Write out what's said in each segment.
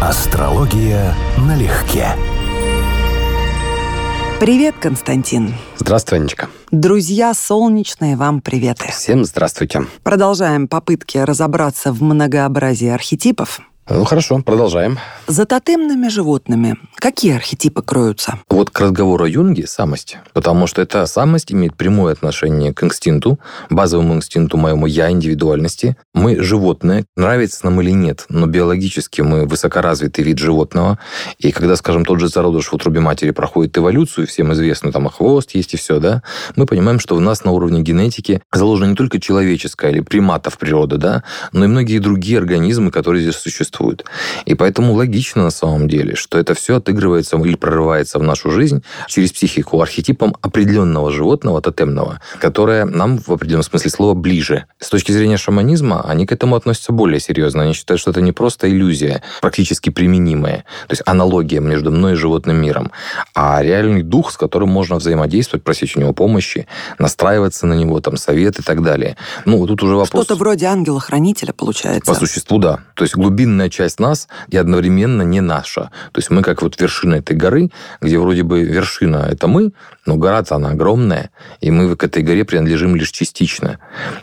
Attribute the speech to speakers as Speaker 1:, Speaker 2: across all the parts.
Speaker 1: Астрология налегке.
Speaker 2: Привет, Константин.
Speaker 3: Здравствуй, Анечка.
Speaker 2: Друзья солнечные, вам приветы.
Speaker 3: Всем здравствуйте.
Speaker 2: Продолжаем попытки разобраться в многообразии архетипов.
Speaker 3: Ну хорошо, продолжаем.
Speaker 2: За тотемными животными какие архетипы кроются?
Speaker 3: Вот к разговору о Юнге самость, потому что эта самость имеет прямое отношение к инстинкту, базовому инстинкту моему я, индивидуальности. Мы животные, нравится нам или нет, но биологически мы высокоразвитый вид животного. И когда, скажем, тот же зародыш в утробе матери проходит эволюцию, всем известно, там и хвост есть, и все, да, мы понимаем, что в нас на уровне генетики заложена не только человеческая или приматов природы, да, но и многие другие организмы, которые здесь существуют существует. И поэтому логично на самом деле, что это все отыгрывается или прорывается в нашу жизнь через психику архетипом определенного животного, тотемного, которое нам в определенном смысле слова ближе. С точки зрения шаманизма, они к этому относятся более серьезно. Они считают, что это не просто иллюзия, практически применимая, то есть аналогия между мной и животным миром, а реальный дух, с которым можно взаимодействовать, просить у него помощи, настраиваться на него, там, совет и так далее. Ну, тут уже вопрос...
Speaker 2: Что-то вроде ангела-хранителя получается.
Speaker 3: По существу, да. То есть глубинная огромная часть нас и одновременно не наша. То есть мы как вот вершина этой горы, где вроде бы вершина – это мы, но гора-то она огромная, и мы к этой горе принадлежим лишь частично.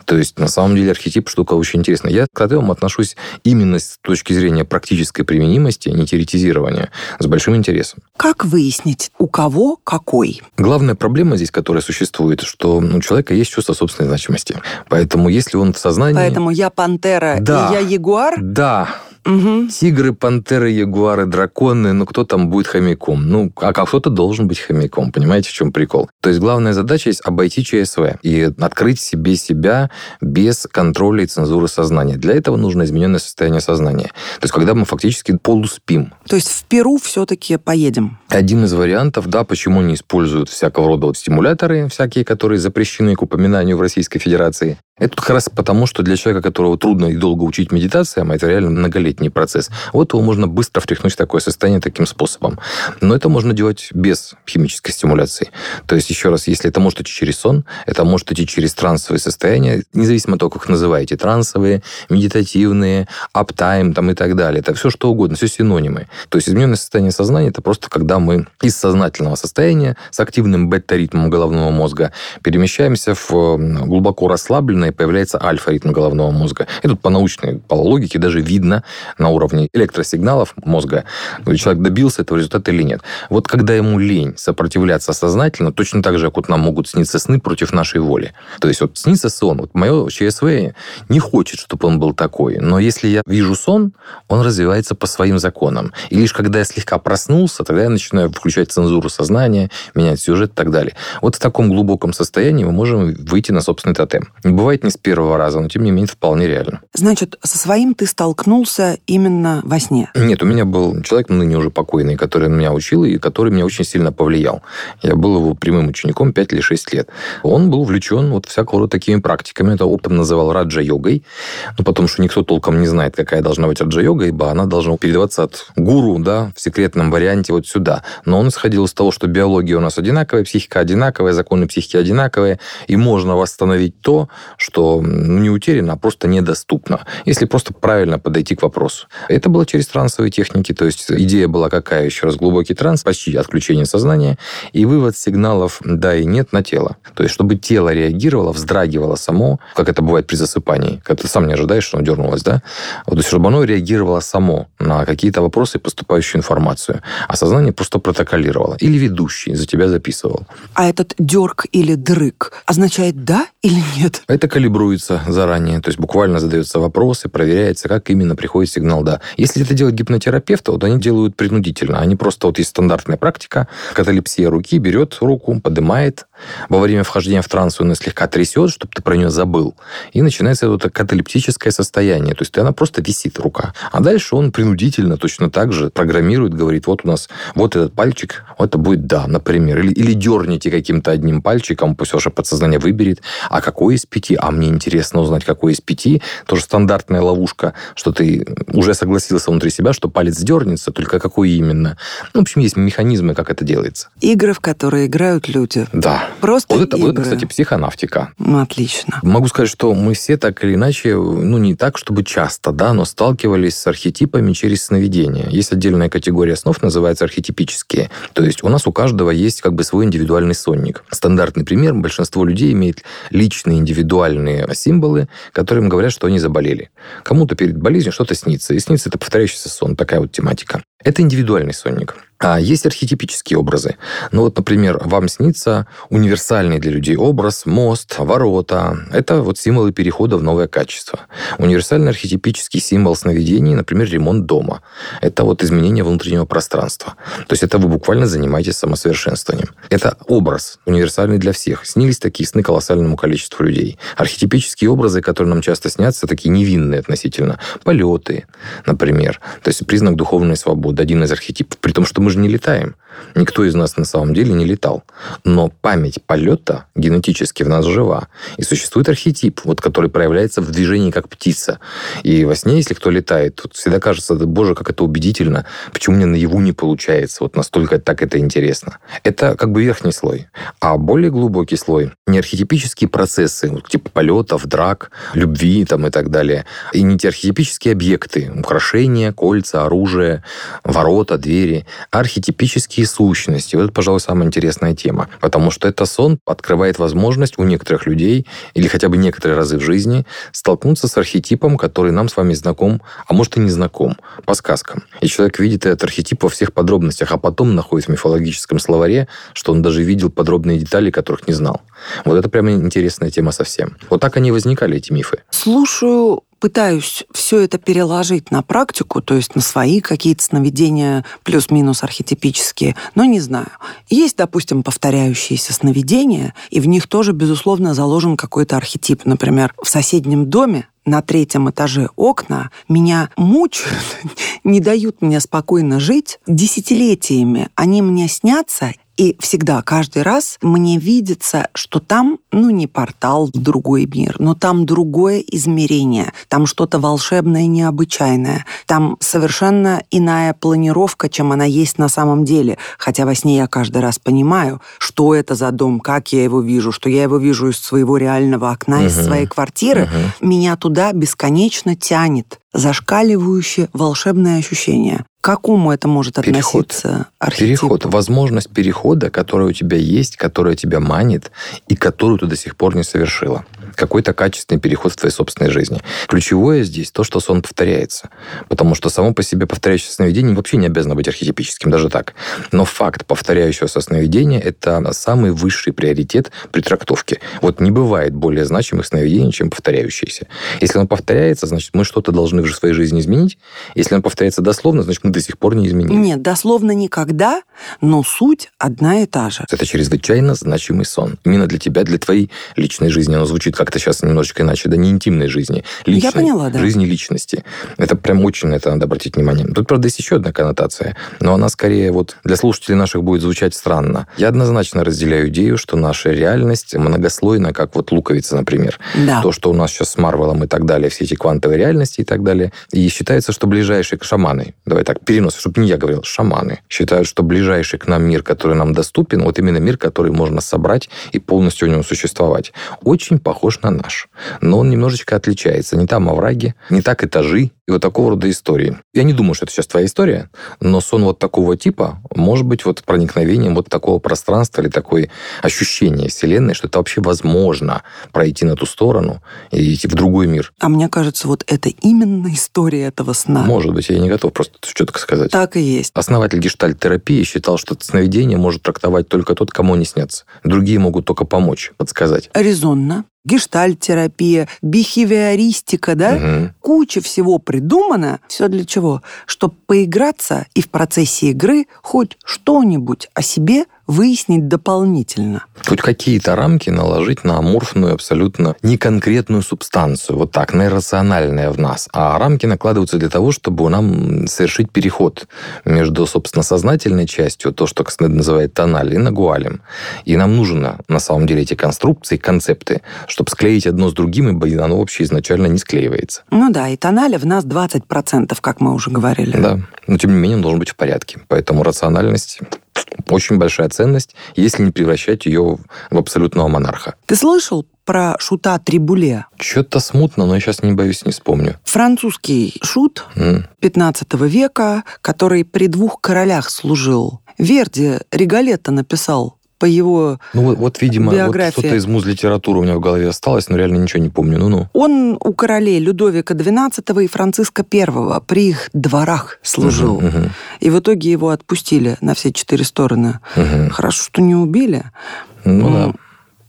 Speaker 3: То есть на самом деле архетип штука очень интересная. Я к тотемам отношусь именно с точки зрения практической применимости, не теоретизирования, с большим интересом.
Speaker 2: Как выяснить, у кого какой?
Speaker 3: Главная проблема здесь, которая существует, что у человека есть чувство собственной значимости. Поэтому если он в сознании...
Speaker 2: Поэтому я пантера да, и я ягуар?
Speaker 3: Да, Угу. Тигры, пантеры, ягуары, драконы, ну кто там будет хомяком? Ну, а кто-то должен быть хомяком, понимаете, в чем прикол? То есть главная задача есть обойти ЧСВ и открыть себе себя без контроля и цензуры сознания. Для этого нужно измененное состояние сознания. То есть когда мы фактически полуспим.
Speaker 2: То есть в Перу все-таки поедем?
Speaker 3: Один из вариантов, да, почему не используют всякого рода вот стимуляторы всякие, которые запрещены к упоминанию в Российской Федерации. Это как раз потому, что для человека, которого трудно и долго учить медитациям, это реально многолетний процесс, вот его можно быстро втряхнуть в такое состояние таким способом. Но это можно делать без химической стимуляции. То есть, еще раз, если это может идти через сон, это может идти через трансовые состояния, независимо от того, как их называете, трансовые, медитативные, аптайм там и так далее. Это все что угодно, все синонимы. То есть, измененное состояние сознания – это просто когда мы из сознательного состояния с активным бета-ритмом головного мозга перемещаемся в глубоко расслабленное появляется альфа-ритм головного мозга. И тут по научной, по логике даже видно на уровне электросигналов мозга, человек добился этого результата или нет. Вот когда ему лень сопротивляться сознательно, точно так же, как вот нам могут сниться сны против нашей воли. То есть вот снится сон, вот мое ЧСВ не хочет, чтобы он был такой, но если я вижу сон, он развивается по своим законам. И лишь когда я слегка проснулся, тогда я начинаю включать цензуру сознания, менять сюжет и так далее. Вот в таком глубоком состоянии мы можем выйти на собственный тотем. Бывает не с первого раза, но тем не менее вполне реально.
Speaker 2: Значит, со своим ты столкнулся именно во сне?
Speaker 3: Нет, у меня был человек, ныне уже покойный, который меня учил и который меня очень сильно повлиял. Я был его прямым учеником 5 или 6 лет. Он был увлечен вот всякого рода такими практиками. Это оптом называл раджа-йогой. Ну, потому что никто толком не знает, какая должна быть раджа-йога, ибо она должна передаваться от гуру, да, в секретном варианте вот сюда. Но он исходил из того, что биология у нас одинаковая, психика одинаковая, законы психики одинаковые, и можно восстановить то, что ну, не утеряно, а просто недоступно, если просто правильно подойти к вопросу. Это было через трансовые техники, то есть идея была какая? Еще раз, глубокий транс, почти отключение сознания и вывод сигналов «да» и «нет» на тело. То есть, чтобы тело реагировало, вздрагивало само, как это бывает при засыпании, когда ты сам не ожидаешь, что оно дернулось, да? Вот, то есть, чтобы оно реагировало само на какие-то вопросы и поступающую информацию, а сознание просто протоколировало. Или ведущий за тебя записывал.
Speaker 2: А этот дерг или дрык означает «да» или «нет»?
Speaker 3: Это калибруется заранее, то есть буквально задаются вопросы, проверяется, как именно приходит сигнал «да». Если это делает гипнотерапевт, вот они делают принудительно. Они просто, вот есть стандартная практика, каталепсия руки, берет руку, поднимает, во время вхождения в транс он слегка трясет, чтобы ты про нее забыл, и начинается это каталептическое состояние, то есть она просто висит, рука. А дальше он принудительно точно так же программирует, говорит, вот у нас вот этот пальчик, вот это будет «да», например, или, или дерните каким-то одним пальчиком, пусть ваше подсознание выберет, а какой из пяти, а мне интересно узнать, какой из пяти. Тоже стандартная ловушка, что ты уже согласился внутри себя, что палец дернется, только какой именно. Ну, в общем, есть механизмы, как это делается.
Speaker 2: Игры, в которые играют люди.
Speaker 3: Да,
Speaker 2: Просто
Speaker 3: вот это,
Speaker 2: игры.
Speaker 3: вот это, кстати, психонавтика.
Speaker 2: Ну, Отлично.
Speaker 3: Могу сказать, что мы все так или иначе, ну, не так, чтобы часто, да, но сталкивались с архетипами через сновидение. Есть отдельная категория снов, называется архетипические. То есть у нас у каждого есть как бы свой индивидуальный сонник. Стандартный пример. Большинство людей имеет личные индивидуальные символы, которые им говорят, что они заболели. Кому-то перед болезнью что-то снится. И снится это повторяющийся сон. Такая вот тематика. Это индивидуальный сонник. А есть архетипические образы. Ну вот, например, вам снится универсальный для людей образ, мост, ворота. Это вот символы перехода в новое качество. Универсальный архетипический символ сновидений, например, ремонт дома. Это вот изменение внутреннего пространства. То есть это вы буквально занимаетесь самосовершенствованием. Это образ универсальный для всех. Снились такие сны колоссальному количеству людей. Архетипические образы, которые нам часто снятся, такие невинные относительно. Полеты, например. То есть признак духовной свободы. Один из архетипов. При том, что мы же не летаем. Никто из нас на самом деле не летал. Но память полета генетически в нас жива. И существует архетип, вот, который проявляется в движении как птица. И во сне, если кто летает, тут всегда кажется, боже, как это убедительно, почему мне наяву не получается, вот настолько так это интересно. Это как бы верхний слой. А более глубокий слой — не архетипические процессы, вот, типа полетов, драк, любви там, и так далее, и не те архетипические объекты, украшения, кольца, оружие, ворота, двери, архетипические сущности. Вот это, пожалуй, самая интересная тема. Потому что это сон открывает возможность у некоторых людей или хотя бы некоторые разы в жизни столкнуться с архетипом, который нам с вами знаком, а может и не знаком, по сказкам. И человек видит этот архетип во всех подробностях, а потом находит в мифологическом словаре, что он даже видел подробные детали, которых не знал. Вот это прямо интересная тема совсем. Вот так они возникали, эти мифы.
Speaker 2: Слушаю пытаюсь все это переложить на практику, то есть на свои какие-то сновидения плюс-минус архетипические, но не знаю. Есть, допустим, повторяющиеся сновидения, и в них тоже, безусловно, заложен какой-то архетип. Например, в соседнем доме на третьем этаже окна меня мучают, не дают мне спокойно жить десятилетиями. Они мне снятся, и всегда, каждый раз мне видится, что там, ну, не портал в другой мир, но там другое измерение, там что-то волшебное, необычайное, там совершенно иная планировка, чем она есть на самом деле. Хотя во сне я каждый раз понимаю, что это за дом, как я его вижу, что я его вижу из своего реального окна, угу. из своей квартиры. Угу. Меня туда бесконечно тянет зашкаливающее волшебное ощущение. К какому это может относиться
Speaker 3: переход. Переход. Возможность перехода, которая у тебя есть, которая тебя манит, и которую ты до сих пор не совершила. Какой-то качественный переход в твоей собственной жизни. Ключевое здесь то, что сон повторяется. Потому что само по себе повторяющееся сновидение вообще не обязано быть архетипическим, даже так. Но факт повторяющегося сновидения – это самый высший приоритет при трактовке. Вот не бывает более значимых сновидений, чем повторяющиеся. Если оно повторяется, значит, мы что-то должны в своей жизни изменить. Если оно повторяется дословно, значит, мы до сих пор не изменили.
Speaker 2: Нет, дословно никогда, но суть одна и та же.
Speaker 3: Это чрезвычайно значимый сон. Именно для тебя, для твоей личной жизни. Оно звучит как-то сейчас немножечко иначе. Да не интимной жизни. Личной,
Speaker 2: Я поняла, да.
Speaker 3: Жизни личности. Это прям очень на это надо обратить внимание. Тут, правда, есть еще одна коннотация. Но она скорее вот для слушателей наших будет звучать странно. Я однозначно разделяю идею, что наша реальность многослойна, как вот луковица, например.
Speaker 2: Да.
Speaker 3: То, что у нас сейчас с Марвелом и так далее, все эти квантовые реальности и так далее. И считается, что ближайшие шаманы, давай так, перенос, чтобы не я говорил, шаманы, считают, что ближайший к нам мир, который нам доступен, вот именно мир, который можно собрать и полностью у него существовать, очень похож на наш. Но он немножечко отличается. Не там овраги, не так этажи, и вот такого рода истории. Я не думаю, что это сейчас твоя история, но сон вот такого типа может быть вот проникновением вот такого пространства или такое ощущение Вселенной, что это вообще возможно пройти на ту сторону и идти в другой мир.
Speaker 2: А мне кажется, вот это именно история этого сна.
Speaker 3: Может быть, я не готов просто четко сказать.
Speaker 2: Так и есть.
Speaker 3: Основатель гештальт-терапии считал, что сновидение может трактовать только тот, кому они снятся. Другие могут только помочь, подсказать.
Speaker 2: Резонно гештальт-терапия, бихевиористика, да?
Speaker 3: Угу.
Speaker 2: Куча всего придумано. Все для чего? Чтобы поиграться и в процессе игры хоть что-нибудь о себе выяснить дополнительно.
Speaker 3: Хоть какие-то рамки наложить на аморфную, абсолютно неконкретную субстанцию, вот так, наирациональная в нас. А рамки накладываются для того, чтобы нам совершить переход между, собственно, сознательной частью, то, что Кснед называет тональ, и нагуалем. И нам нужно, на самом деле, эти конструкции, концепты, чтобы склеить одно с другим, и оно вообще изначально не склеивается.
Speaker 2: Ну да, и тоналя в нас 20%, как мы уже говорили.
Speaker 3: Да, но тем не менее он должен быть в порядке. Поэтому рациональность Очень большая ценность, если не превращать ее в абсолютного монарха.
Speaker 2: Ты слышал про шута Трибуле?
Speaker 3: Что-то смутно, но я сейчас не боюсь, не вспомню.
Speaker 2: Французский шут mm. 15 века, который при двух королях служил. Верди Регалетто написал по его
Speaker 3: Ну вот, вот видимо,
Speaker 2: биографии.
Speaker 3: вот что-то из муз-литературы у меня в голове осталось, но реально ничего не помню. Ну-ну.
Speaker 2: Он у королей Людовика XII и Франциска I при их дворах служил.
Speaker 3: Угу, угу.
Speaker 2: И в итоге его отпустили на все четыре стороны.
Speaker 3: Угу.
Speaker 2: Хорошо, что не убили.
Speaker 3: Ну, ну да.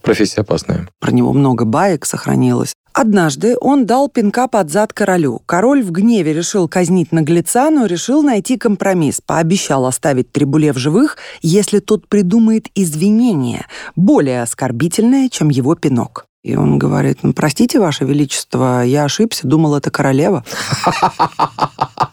Speaker 3: Профессия опасная.
Speaker 2: Про него много баек сохранилось. Однажды он дал пинка под зад королю. Король в гневе решил казнить наглеца, но решил найти компромисс. Пообещал оставить Трибуле в живых, если тот придумает извинение, более оскорбительное, чем его пинок. И он говорит, ну, простите, Ваше Величество, я ошибся, думал, это королева.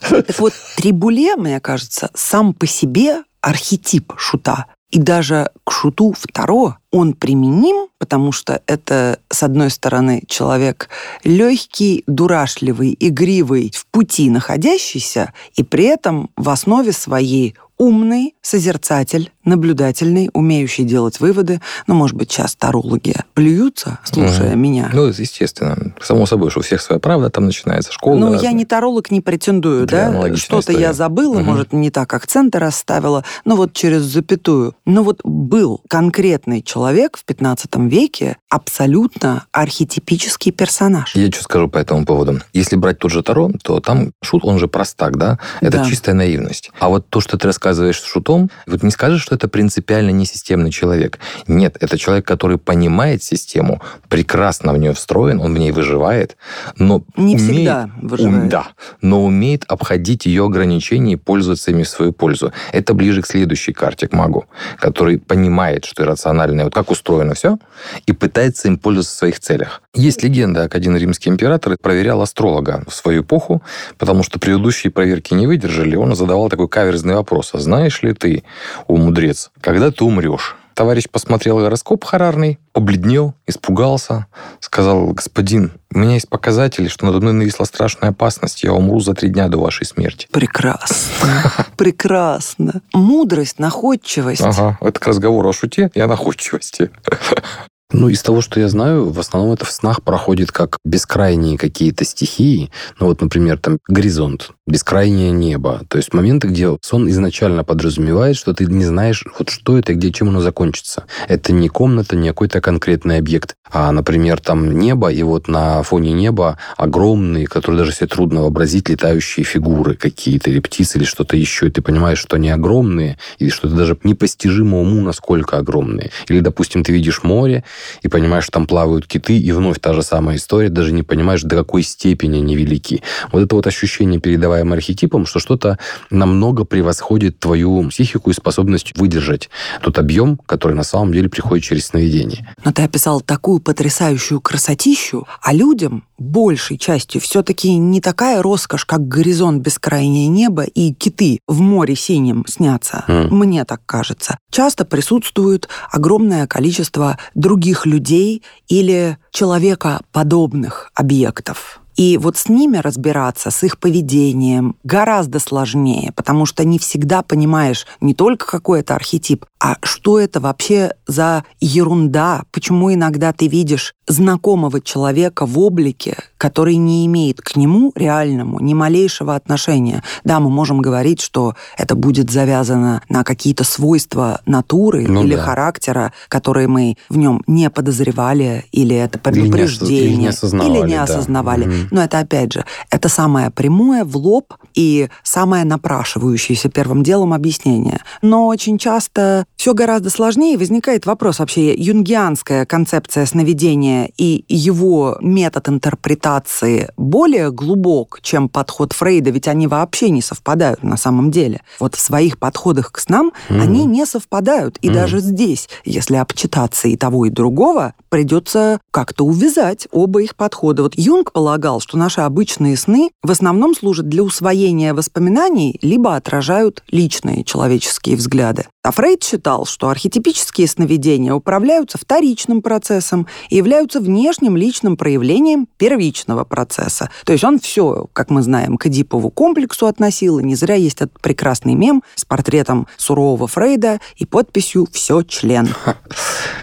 Speaker 2: Так вот, Трибуле, мне кажется, сам по себе архетип шута. И даже к шуту второго он применим, потому что это, с одной стороны, человек легкий, дурашливый, игривый, в пути находящийся, и при этом в основе своей умный созерцатель, наблюдательный, умеющий делать выводы. Ну, может быть, сейчас тарологи плюются, слушая угу. меня.
Speaker 3: Ну, естественно. Само собой, что у всех своя правда, там начинается школа.
Speaker 2: Ну, я не таролог, не претендую, да? Что-то я забыла, угу. может, не так акценты расставила, но вот через запятую. Но вот был конкретный человек в 15 веке, абсолютно архетипический персонаж.
Speaker 3: Я что скажу по этому поводу. Если брать тот же Таро, то там шут, он же простак, да? Это да. чистая наивность. А вот то, что ты рассказываешь с шутом, вот не скажешь, что это принципиально не системный человек. Нет, это человек, который понимает систему, прекрасно в нее встроен, он в ней выживает, но
Speaker 2: не
Speaker 3: умеет,
Speaker 2: всегда выживает.
Speaker 3: да, но умеет обходить ее ограничения и пользоваться ими в свою пользу. Это ближе к следующей карте, к магу, который понимает, что иррациональное, вот как устроено все, и пытается им пользоваться в своих целях. Есть легенда, как один римский император проверял астролога в свою эпоху, потому что предыдущие проверки не выдержали, он задавал такой каверзный вопрос. А знаешь ли ты, о мудрец, когда ты умрешь? Товарищ посмотрел гороскоп харарный, побледнел, испугался, сказал, господин, у меня есть показатели, что надо мной нависла страшная опасность, я умру за три дня до вашей смерти.
Speaker 2: Прекрасно, прекрасно. Мудрость, находчивость.
Speaker 3: Ага, это к разговору о шуте и о находчивости.
Speaker 1: Ну, из того, что я знаю, в основном это в снах проходит как бескрайние какие-то стихии. Ну, вот, например, там горизонт, бескрайнее небо. То есть моменты, где сон изначально подразумевает, что ты не знаешь, вот что это и где, чем оно закончится. Это не комната, не какой-то конкретный объект, а, например, там небо, и вот на фоне неба огромные, которые даже себе трудно вообразить, летающие фигуры какие-то, или птицы, или что-то еще, и ты понимаешь, что они огромные, или что это даже непостижимо уму, насколько огромные. Или, допустим, ты видишь море, и понимаешь, что там плавают киты, и вновь та же самая история, даже не понимаешь, до какой степени они велики. Вот это вот ощущение, передаваемое архетипом, что что-то намного превосходит твою психику и способность выдержать тот объем, который на самом деле приходит через сновидение.
Speaker 2: Но ты описал такую потрясающую красотищу, а людям большей частью все-таки не такая роскошь, как горизонт бескрайнее небо и киты в море синим снятся. Mm. Мне так кажется. Часто присутствует огромное количество других людей или человекоподобных объектов. И вот с ними разбираться, с их поведением гораздо сложнее, потому что не всегда понимаешь не только какой это архетип, а что это вообще за ерунда, почему иногда ты видишь знакомого человека в облике, который не имеет к нему реальному ни малейшего отношения. Да, мы можем говорить, что это будет завязано на какие-то свойства натуры ну, или да. характера, которые мы в нем не подозревали, или это предупреждение, или не осознавали. Или не осознавали. Да. Но это, опять же, это самое прямое в лоб и самое напрашивающееся первым делом объяснение. Но очень часто все гораздо сложнее, возникает вопрос вообще, юнгианская концепция сновидения и его метод интерпретации более глубок, чем подход Фрейда, ведь они вообще не совпадают на самом деле. Вот в своих подходах к снам mm-hmm. они не совпадают. И mm-hmm. даже здесь, если обчитаться и того, и другого, придется как-то увязать оба их подхода. Вот Юнг полагал, что наши обычные сны в основном служат для усвоения воспоминаний, либо отражают личные человеческие взгляды. А Фрейд считал, что архетипические сновидения управляются вторичным процессом и являются внешним личным проявлением первичного процесса. То есть он все, как мы знаем, к Эдипову комплексу относил, и не зря есть этот прекрасный мем с портретом сурового Фрейда и подписью «Все член».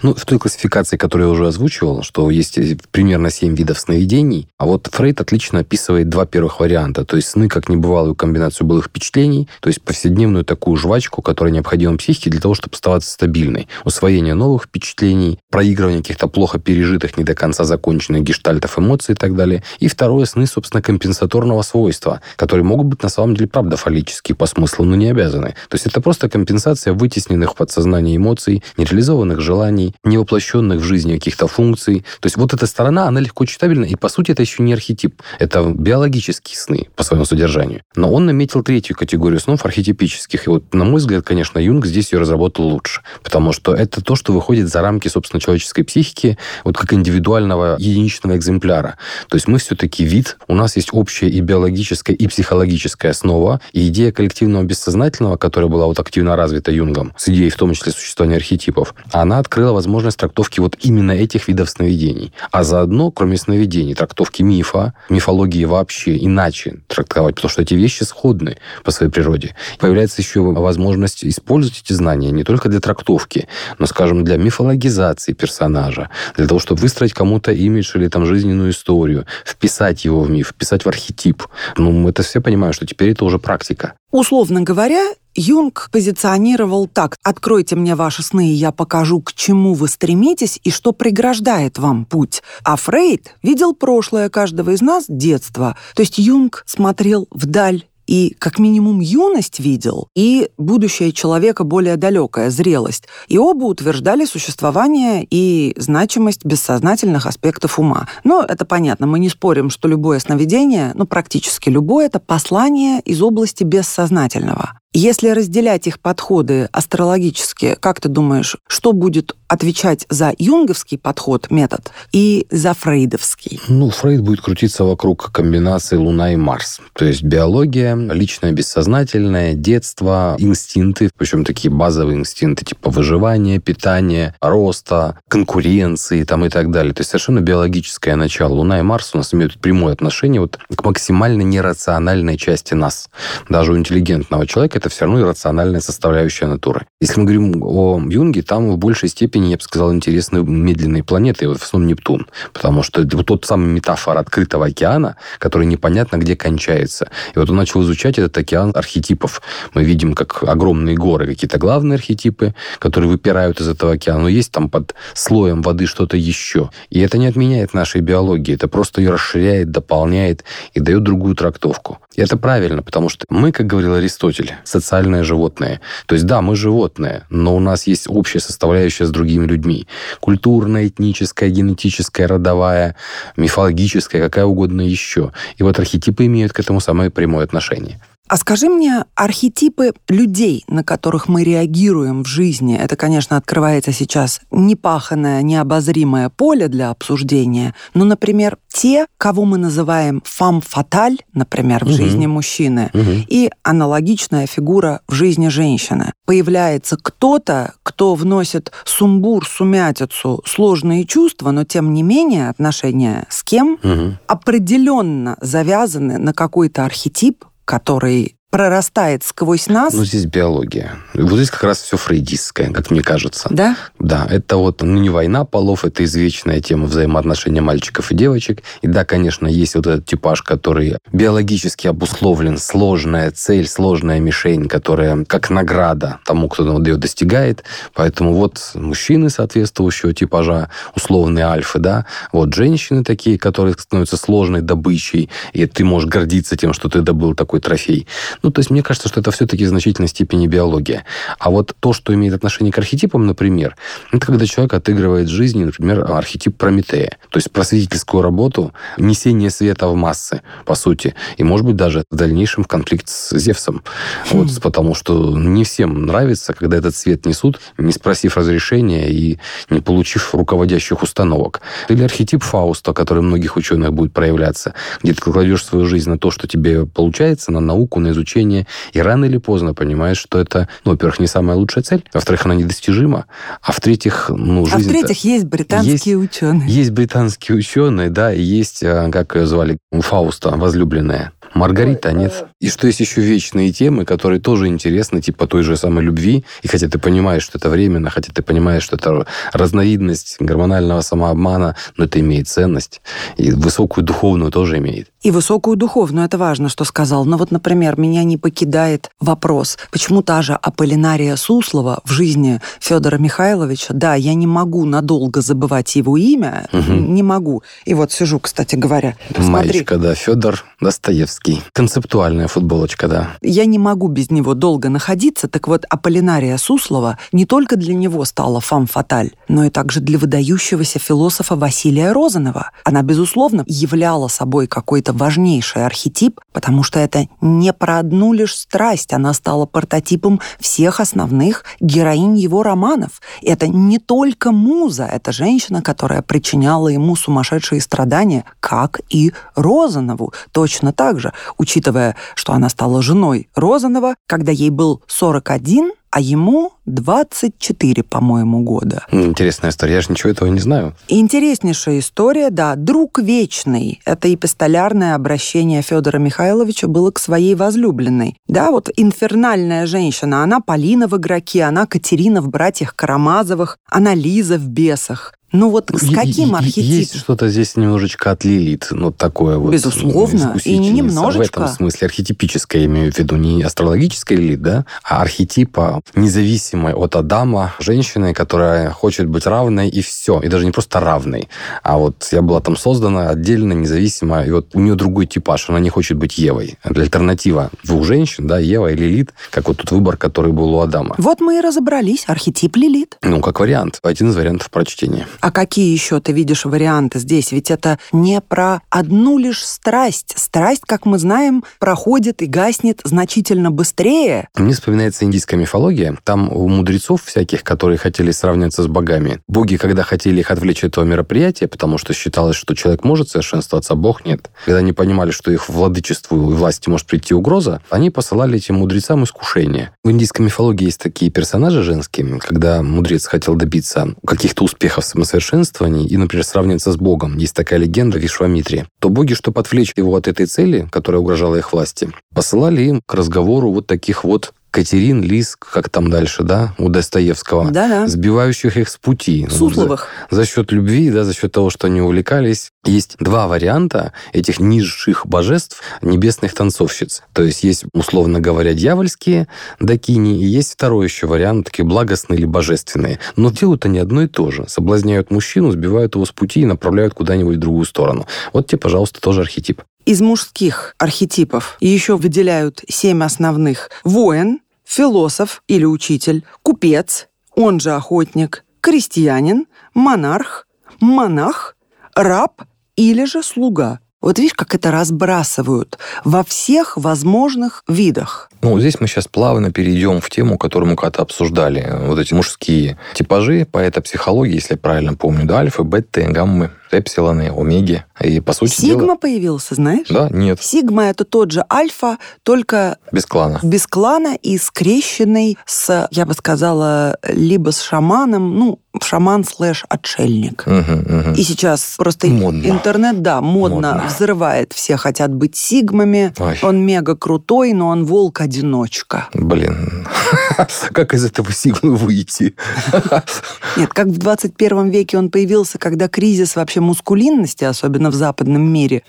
Speaker 1: Ну, в той классификации, которую я уже озвучивал, что есть примерно 7 видов сновидений, а вот Фрейд отлично описывает два первых варианта. То есть сны как небывалую комбинацию былых впечатлений, то есть повседневную такую жвачку, которая необходима психике для того, чтобы оставаться стабильной. Усвоение новых впечатлений, проигрывание каких-то плохо пережитых, не до конца законченных гештальтов, эмоций и так далее. И второе, сны, собственно, компенсаторного свойства, которые могут быть на самом деле, правда, фаллические по смыслу, но не обязаны. То есть это просто компенсация вытесненных в подсознание эмоций, нереализованных желаний, невоплощенных в жизни каких-то функций. То есть вот эта сторона, она легко читабельна, и по сути это еще не архетип. Это биологические сны по своему содержанию. Но он наметил третью категорию снов архетипических. И вот, на мой взгляд, конечно, Юнг здесь ее разработал лучше. Потому что это то, что выходит за рамки, собственно, человеческой психики, вот как индивидуального единичного экземпляра. То есть мы все-таки вид, у нас есть общая и биологическая, и психологическая основа, и идея коллективного бессознательного, которая была вот активно развита Юнгом, с идеей в том числе существования архетипов, она открыла возможность трактовки вот именно этих видов сновидений. А заодно, кроме сновидений, трактовки мифа, мифологии вообще иначе трактовать, потому что эти вещи сходны по своей природе. Появляется еще возможность использовать эти знания не только для трактовки, но, скажем, для мифологизации персонажа, для того, чтобы выстроить кому-то имидж или там жизненную историю, вписать его в миф, вписать в архетип. Ну, мы это все понимаем, что теперь это уже практика.
Speaker 2: Условно говоря, Юнг позиционировал так. «Откройте мне ваши сны, и я покажу, к чему вы стремитесь и что преграждает вам путь». А Фрейд видел прошлое каждого из нас, детство. То есть Юнг смотрел вдаль и как минимум юность видел, и будущее человека более далекая, зрелость. И оба утверждали существование и значимость бессознательных аспектов ума. Но это понятно, мы не спорим, что любое сновидение, ну практически любое, это послание из области бессознательного. Если разделять их подходы астрологически, как ты думаешь, что будет отвечать за юнговский подход, метод, и за фрейдовский?
Speaker 1: Ну, Фрейд будет крутиться вокруг комбинации Луна и Марс. То есть биология, личное бессознательное, детство, инстинкты, причем такие базовые инстинкты, типа выживания, питания, роста, конкуренции там и так далее. То есть совершенно биологическое начало. Луна и Марс у нас имеют прямое отношение вот к максимально нерациональной части нас. Даже у интеллигентного человека это все равно иррациональная составляющая натуры. Если мы говорим о Юнге, там в большей степени, я бы сказал, интересны медленные планеты, вот в основном Нептун. Потому что вот тот самый метафор открытого океана, который непонятно где кончается. И вот он начал изучать этот океан архетипов. Мы видим, как огромные горы, какие-то главные архетипы, которые выпирают из этого океана. Но есть там под слоем воды что-то еще. И это не отменяет нашей биологии. Это просто ее расширяет, дополняет и дает другую трактовку. И это правильно, потому что мы, как говорил Аристотель, социальное животное. То есть, да, мы животное, но у нас есть общая составляющая с другими людьми. Культурная, этническая, генетическая, родовая, мифологическая, какая угодно еще. И вот архетипы имеют к этому самое прямое отношение.
Speaker 2: А скажи мне, архетипы людей, на которых мы реагируем в жизни, это, конечно, открывается сейчас непаханное, необозримое поле для обсуждения, но, например, те, кого мы называем фам-фаталь, например, в угу. жизни мужчины, угу. и аналогичная фигура в жизни женщины. Появляется кто-то, кто вносит сумбур, сумятицу, сложные чувства, но, тем не менее, отношения с кем угу. определенно завязаны на какой-то архетип, который прорастает сквозь нас.
Speaker 1: Ну, здесь биология. Вот здесь как раз все фрейдистское, как мне кажется.
Speaker 2: Да?
Speaker 1: Да, это вот, ну, не война полов, это извечная тема взаимоотношения мальчиков и девочек. И да, конечно, есть вот этот типаж, который биологически обусловлен, сложная цель, сложная мишень, которая как награда тому, кто ее достигает. Поэтому вот мужчины соответствующего типажа, условные альфы, да, вот женщины такие, которые становятся сложной добычей, и ты можешь гордиться тем, что ты добыл такой трофей. Ну, то есть мне кажется, что это все-таки в значительной степени биология. А вот то, что имеет отношение к архетипам, например, это когда человек отыгрывает в жизни, например, архетип Прометея. То есть просветительскую работу, несение света в массы, по сути. И, может быть, даже в дальнейшем в конфликт с Зевсом. Вот, хм. потому что не всем нравится, когда этот свет несут, не спросив разрешения и не получив руководящих установок. Или архетип Фауста, который многих ученых будет проявляться, где ты кладешь свою жизнь на то, что тебе получается, на науку, на изучение обучение, и рано или поздно понимаешь, что это, ну, во-первых, не самая лучшая цель, во-вторых, она недостижима, а в-третьих, ну, жизнь...
Speaker 2: А в-третьих, есть британские есть, ученые.
Speaker 1: Есть британские ученые, да, и есть, э, как ее звали, Фауста, возлюбленная. Маргарита нет. И что есть еще вечные темы, которые тоже интересны, типа той же самой любви. И хотя ты понимаешь, что это временно, хотя ты понимаешь, что это разновидность гормонального самообмана, но это имеет ценность. И высокую духовную тоже имеет.
Speaker 2: И высокую духовную, это важно, что сказал. Но вот, например, меня не покидает вопрос, почему та же Аполлинария Суслова в жизни Федора Михайловича, да, я не могу надолго забывать его имя, угу. не могу. И вот сижу, кстати говоря.
Speaker 1: Маечка, да, Федор Достоевский. Концептуальная футболочка, да.
Speaker 2: Я не могу без него долго находиться, так вот Аполлинария Суслова не только для него стала фам-фаталь, но и также для выдающегося философа Василия Розанова. Она, безусловно, являла собой какой-то важнейший архетип, потому что это не про одну лишь страсть, она стала прототипом всех основных героинь его романов. Это не только муза, это женщина, которая причиняла ему сумасшедшие страдания, как и Розанову. Точно так же, учитывая, что она стала женой Розанова, когда ей был 41, а ему 24, по-моему, года.
Speaker 1: Интересная история, я же ничего этого не знаю.
Speaker 2: Интереснейшая история, да. «Друг вечный» — это эпистолярное обращение Федора Михайловича было к своей возлюбленной. Да, вот инфернальная женщина, она Полина в «Игроке», она Катерина в «Братьях Карамазовых», она Лиза в «Бесах». Ну вот с каким архетипом?
Speaker 1: Есть что-то здесь немножечко от Лилит, ну такое вот.
Speaker 2: Безусловно, и не немножечко.
Speaker 1: В этом смысле архетипическое, имею в виду, не астрологическая Лилит, да, а архетипа независимой от Адама женщины, которая хочет быть равной и все. И даже не просто равной, а вот я была там создана отдельно, независимо, и вот у нее другой типаж, она не хочет быть Евой. Альтернатива двух женщин, да, Ева и Лилит, как вот тот выбор, который был у Адама.
Speaker 2: Вот мы и разобрались, архетип Лилит.
Speaker 1: Ну, как вариант, один из вариантов прочтения.
Speaker 2: А какие еще ты видишь варианты здесь? Ведь это не про одну лишь страсть. Страсть, как мы знаем, проходит и гаснет значительно быстрее.
Speaker 1: Мне вспоминается индийская мифология. Там у мудрецов всяких, которые хотели сравняться с богами, боги, когда хотели их отвлечь от этого мероприятия, потому что считалось, что человек может совершенствоваться, а бог нет. Когда они понимали, что их владычеству и власти может прийти угроза, они посылали этим мудрецам искушение. В индийской мифологии есть такие персонажи женские, когда мудрец хотел добиться каких-то успехов в совершенствовании и, например, сравниваться с Богом, есть такая легенда в Вишвамитре, то боги, чтобы отвлечь его от этой цели, которая угрожала их власти, посылали им к разговору вот таких вот Катерин, Лис, как там дальше, да, у Достоевского,
Speaker 2: да, да.
Speaker 1: сбивающих их с пути.
Speaker 2: Сусловых.
Speaker 1: За, за счет любви, да, за счет того, что они увлекались. Есть два варианта этих низших божеств, небесных танцовщиц. То есть есть, условно говоря, дьявольские дакини, и есть второй еще вариант, такие благостные или божественные. Но делают они одно и то же. Соблазняют мужчину, сбивают его с пути и направляют куда-нибудь в другую сторону. Вот тебе, пожалуйста, тоже архетип.
Speaker 2: Из мужских архетипов еще выделяют семь основных. Воин, философ или учитель, купец, он же охотник, крестьянин, монарх, монах, раб или же слуга. Вот видишь, как это разбрасывают во всех возможных видах.
Speaker 3: Ну, здесь мы сейчас плавно перейдем в тему, которую мы когда-то обсуждали. Вот эти мужские типажи по этой психологии, если я правильно помню, да, альфа, бета, гаммы, эпсилоны, омеги. И, по сути
Speaker 2: Сигма
Speaker 3: дела...
Speaker 2: появился, знаешь?
Speaker 3: Да, нет.
Speaker 2: Сигма – это тот же альфа, только...
Speaker 3: Без клана.
Speaker 2: Без клана и скрещенный с, я бы сказала, либо с шаманом, ну, шаман слэш отшельник.
Speaker 3: Угу, угу.
Speaker 2: И сейчас просто
Speaker 3: модно.
Speaker 2: интернет, да, модно, модно взрывает. Все хотят быть сигмами. Ой. Он мега крутой, но он волк-одиночка.
Speaker 3: Блин, как из этого сигмы выйти?
Speaker 2: Нет, как в 21 веке он появился, когда кризис вообще мускулинности, особенно в западном мире.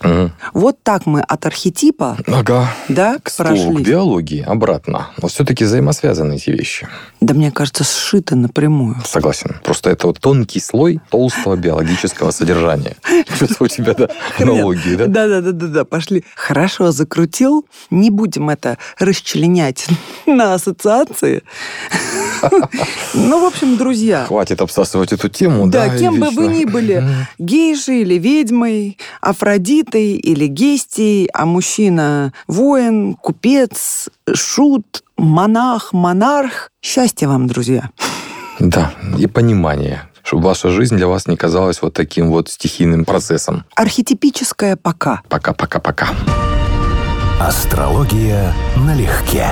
Speaker 2: Вот так мы от архетипа
Speaker 3: ага.
Speaker 2: да,
Speaker 3: к прошли. к биологии, обратно. Но все-таки взаимосвязаны эти вещи.
Speaker 2: Да мне кажется, сшиты напрямую.
Speaker 3: Согласен. Просто это вот тонкий слой толстого биологического содержания. Что-то у тебя, да, аналогии, да?
Speaker 2: Да-да-да, пошли. Хорошо закрутил. Не будем это расчленять на ассоциации. Ну, в общем, друзья.
Speaker 3: Хватит обсасывать эту тему,
Speaker 2: да? Да, кем бы вы ни были, гейшей или ведьмой, Афродитой или Гестией, а мужчина воин, купец, шут, монах, монарх. Счастья вам, друзья.
Speaker 3: Да, и понимание чтобы ваша жизнь для вас не казалась вот таким вот стихийным процессом.
Speaker 2: Архетипическое пока.
Speaker 3: Пока-пока-пока.
Speaker 1: Астрология налегке.